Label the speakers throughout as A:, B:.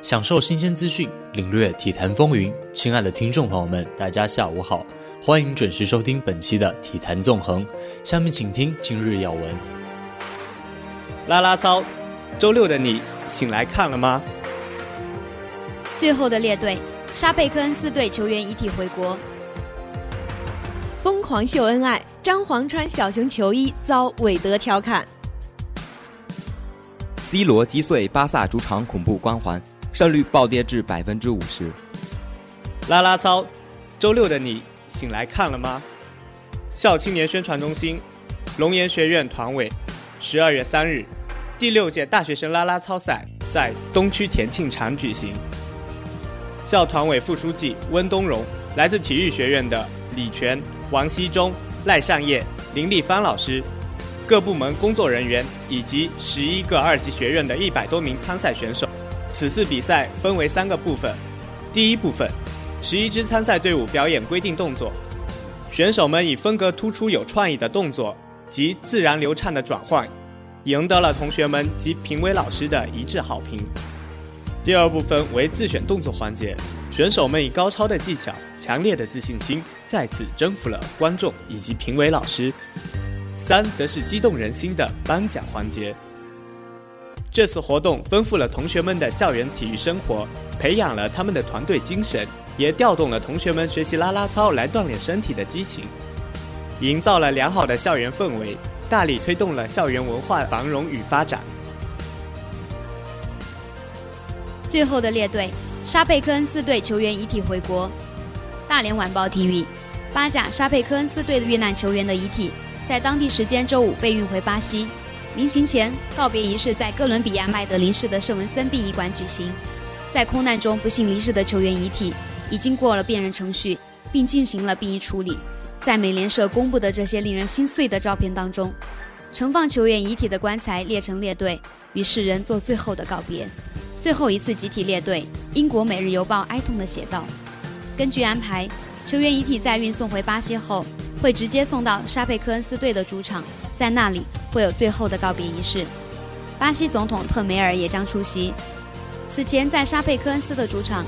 A: 享受新鲜资讯，领略体坛风云。亲爱的听众朋友们，大家下午好，欢迎准时收听本期的体坛纵横。下面请听今日要闻。
B: 啦啦操，周六的你醒来看了吗？
C: 最后的列队，沙贝克恩斯队球员遗体回国。
D: 疯狂秀恩爱，张皇穿小熊球衣遭韦德调侃。
E: C 罗击碎巴萨主场恐怖光环，胜率暴跌至百分之五十。
B: 啦啦操，周六的你醒来看了吗？校青年宣传中心，龙岩学院团委，十二月三日，第六届大学生啦啦操赛在东区田庆场举行。校团委副书记温东荣，来自体育学院的李全、王希忠、赖善业、林立帆老师。各部门工作人员以及十一个二级学院的一百多名参赛选手。此次比赛分为三个部分。第一部分，十一支参赛队伍表演规定动作，选手们以风格突出、有创意的动作及自然流畅的转换，赢得了同学们及评委老师的一致好评。第二部分为自选动作环节，选手们以高超的技巧、强烈的自信心，再次征服了观众以及评委老师。三则是激动人心的颁奖环节。这次活动丰富了同学们的校园体育生活，培养了他们的团队精神，也调动了同学们学习啦啦操来锻炼身体的激情，营造了良好的校园氛围，大力推动了校园文化繁荣与发展。
C: 最后的列队，沙佩克恩斯队球员遗体回国。大连晚报体育，巴甲沙佩克恩斯队的遇难球员的遗体。在当地时间周五被运回巴西，临行前告别仪式在哥伦比亚麦德林市的圣文森殡仪馆举行。在空难中不幸离世的球员遗体已经过了辨认程序，并进行了殡仪处理。在美联社公布的这些令人心碎的照片当中，盛放球员遗体的棺材列成列队，与世人做最后的告别。最后一次集体列队，英国《每日邮报》哀痛地写道：“根据安排，球员遗体在运送回巴西后。”会直接送到沙佩科恩斯队的主场，在那里会有最后的告别仪式。巴西总统特梅尔也将出席。此前，在沙佩科恩斯的主场，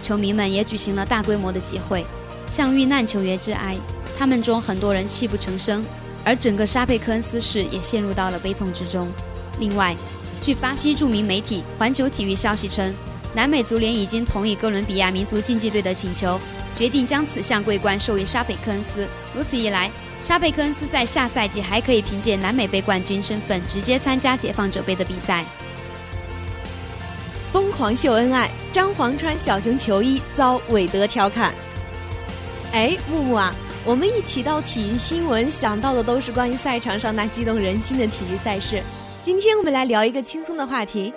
C: 球迷们也举行了大规模的集会，向遇难球员致哀。他们中很多人泣不成声，而整个沙佩科恩斯市也陷入到了悲痛之中。另外，据巴西著名媒体环球体育消息称，南美足联已经同意哥伦比亚民族竞技队的请求。决定将此项桂冠授予沙佩克恩斯。如此一来，沙佩克恩斯在下赛季还可以凭借南美杯冠军身份直接参加解放者杯的比赛。
D: 疯狂秀恩爱，张皇穿小熊球衣遭韦德调侃。哎，木木啊，我们一提到体育新闻，想到的都是关于赛场上那激动人心的体育赛事。今天我们来聊一个轻松的话题。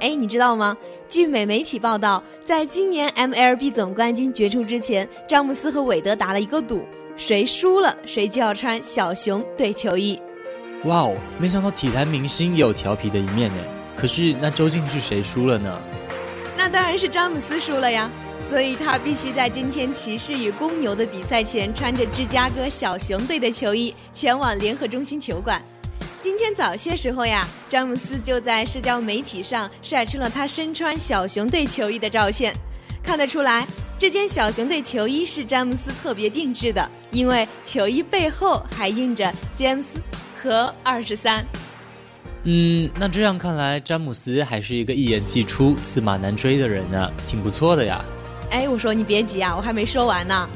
D: 哎，你知道吗？据美媒体报道，在今年 MLB 总冠军决出之前，詹姆斯和韦德打了一个赌，谁输了谁就要穿小熊队球衣。
A: 哇哦，没想到体坛明星也有调皮的一面呢。可是那究竟是谁输了呢？
D: 那当然是詹姆斯输了呀，所以他必须在今天骑士与公牛的比赛前，穿着芝加哥小熊队的球衣前往联合中心球馆。今天早些时候呀，詹姆斯就在社交媒体上晒出了他身穿小熊队球衣的照片。看得出来，这件小熊队球衣是詹姆斯特别定制的，因为球衣背后还印着詹姆斯和二十三。
A: 嗯，那这样看来，詹姆斯还是一个一言既出、驷马难追的人呢，挺不错的呀。
D: 哎，我说你别急啊，我还没说完呢。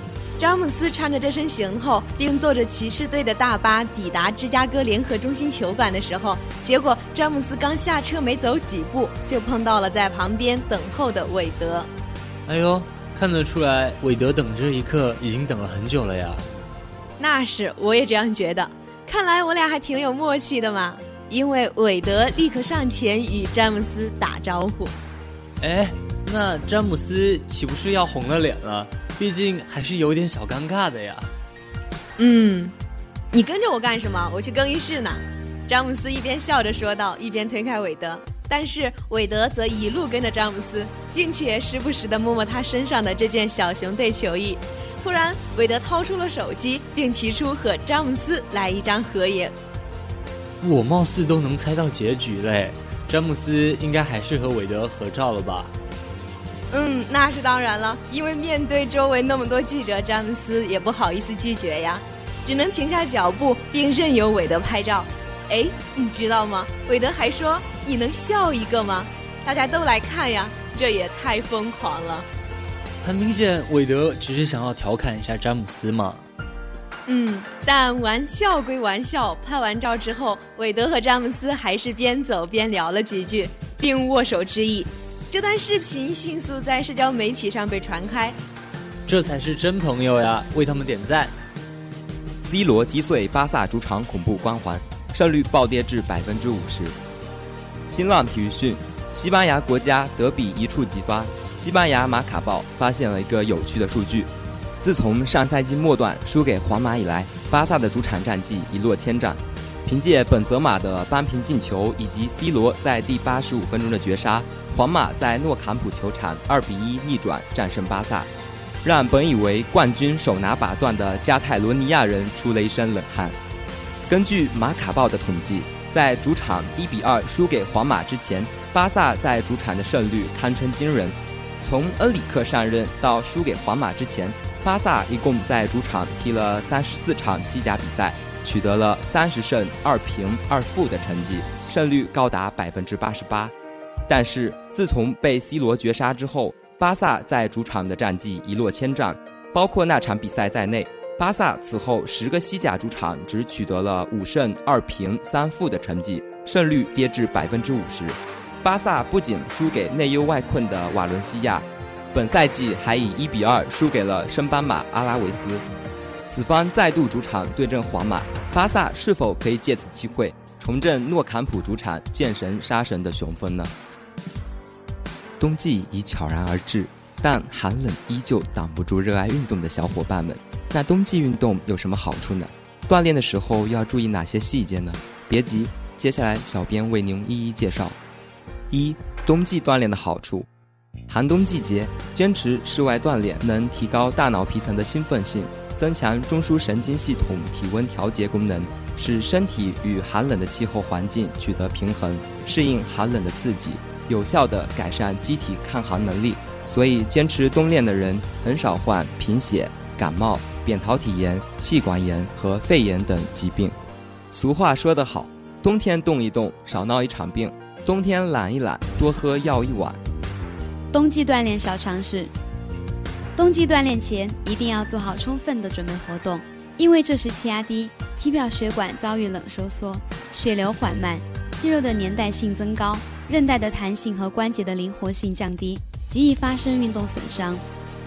D: 詹姆斯穿着这身行头，并坐着骑士队的大巴抵达芝加哥联合中心球馆的时候，结果詹姆斯刚下车没走几步，就碰到了在旁边等候的韦德。
A: 哎呦，看得出来，韦德等这一刻已经等了很久了呀。
D: 那是，我也这样觉得。看来我俩还挺有默契的嘛，因为韦德立刻上前与詹姆斯打招呼。
A: 哎，那詹姆斯岂不是要红了脸了？毕竟还是有点小尴尬的呀。
D: 嗯，你跟着我干什么？我去更衣室呢。詹姆斯一边笑着说道，一边推开韦德。但是韦德则一路跟着詹姆斯，并且时不时地摸摸他身上的这件小熊队球衣。突然，韦德掏出了手机，并提出和詹姆斯来一张合影。
A: 我貌似都能猜到结局嘞，詹姆斯应该还是和韦德合照了吧？
D: 嗯，那是当然了，因为面对周围那么多记者，詹姆斯也不好意思拒绝呀，只能停下脚步，并任由韦德拍照。哎，你知道吗？韦德还说：“你能笑一个吗？”大家都来看呀，这也太疯狂了。
A: 很明显，韦德只是想要调侃一下詹姆斯嘛。
D: 嗯，但玩笑归玩笑，拍完照之后，韦德和詹姆斯还是边走边聊了几句，并握手致意。这段视频迅速在社交媒体上被传开，
A: 这才是真朋友呀！为他们点赞。
E: C 罗击碎巴萨主场恐怖光环，胜率暴跌至百分之五十。新浪体育讯：西班牙国家德比一触即发，西班牙马卡报发现了一个有趣的数据：自从上赛季末段输给皇马以来，巴萨的主场战绩一落千丈。凭借本泽马的扳平进球以及 C 罗在第八十五分钟的绝杀，皇马在诺坎普球场二比一逆转战胜巴萨，让本以为冠军手拿把攥的加泰罗尼亚人出了一身冷汗。根据马卡报的统计，在主场一比二输给皇马之前，巴萨在主场的胜率堪称惊人。从恩里克上任到输给皇马之前，巴萨一共在主场踢了三十四场西甲比赛。取得了三十胜二平二负的成绩，胜率高达百分之八十八。但是自从被 C 罗绝杀之后，巴萨在主场的战绩一落千丈，包括那场比赛在内，巴萨此后十个西甲主场只取得了五胜二平三负的成绩，胜率跌至百分之五十。巴萨不仅输给内忧外困的瓦伦西亚，本赛季还以一比二输给了升班马阿拉维斯。此番再度主场对阵皇马，巴萨是否可以借此机会重振诺坎普主场见神杀神的雄风呢？冬季已悄然而至，但寒冷依旧挡不住热爱运动的小伙伴们。那冬季运动有什么好处呢？锻炼的时候要注意哪些细节呢？别急，接下来小编为您一一介绍。一、冬季锻炼的好处。寒冬季节，坚持室外锻炼能提高大脑皮层的兴奋性。增强中枢神经系统体温调节功能，使身体与寒冷的气候环境取得平衡，适应寒冷的刺激，有效地改善机体抗寒能力。所以，坚持冬练的人很少患贫血、感冒、扁桃体炎、气管炎和肺炎等疾病。俗话说得好，冬天动一动，少闹一场病；冬天懒一懒，多喝药一碗。
C: 冬季锻炼小常识。冬季锻炼前一定要做好充分的准备活动，因为这时气压低，体表血管遭遇冷收缩，血流缓慢，肌肉的粘带性增高，韧带的弹性和关节的灵活性降低，极易发生运动损伤。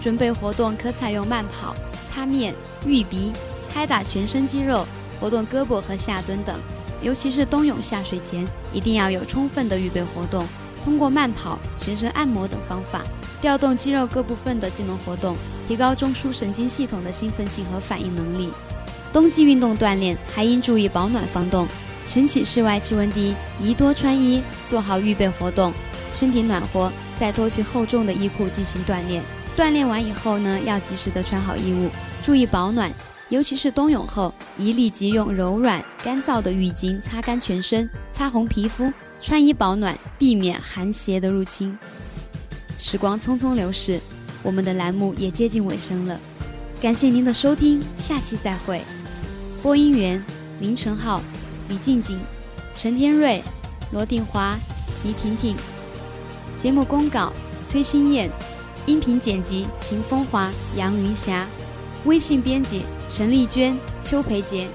C: 准备活动可采用慢跑、擦面、浴鼻、拍打全身肌肉、活动胳膊和下蹲等。尤其是冬泳下水前，一定要有充分的预备活动，通过慢跑、全身按摩等方法。调动肌肉各部分的机能活动，提高中枢神经系统的兴奋性和反应能力。冬季运动锻炼还应注意保暖防冻。晨起室外气温低，宜多穿衣，做好预备活动。身体暖和，再脱去厚重的衣裤进行锻炼。锻炼完以后呢，要及时的穿好衣物，注意保暖。尤其是冬泳后，宜立即用柔软干燥的浴巾擦干全身，擦红皮肤，穿衣保暖，避免寒邪的入侵。时光匆匆流逝，我们的栏目也接近尾声了。感谢您的收听，下期再会。播音员：林晨浩、李静静、陈天瑞、罗定华、倪婷婷。节目公稿：崔新燕。音频剪辑：秦风华、杨云霞。微信编辑：陈丽娟、邱培杰。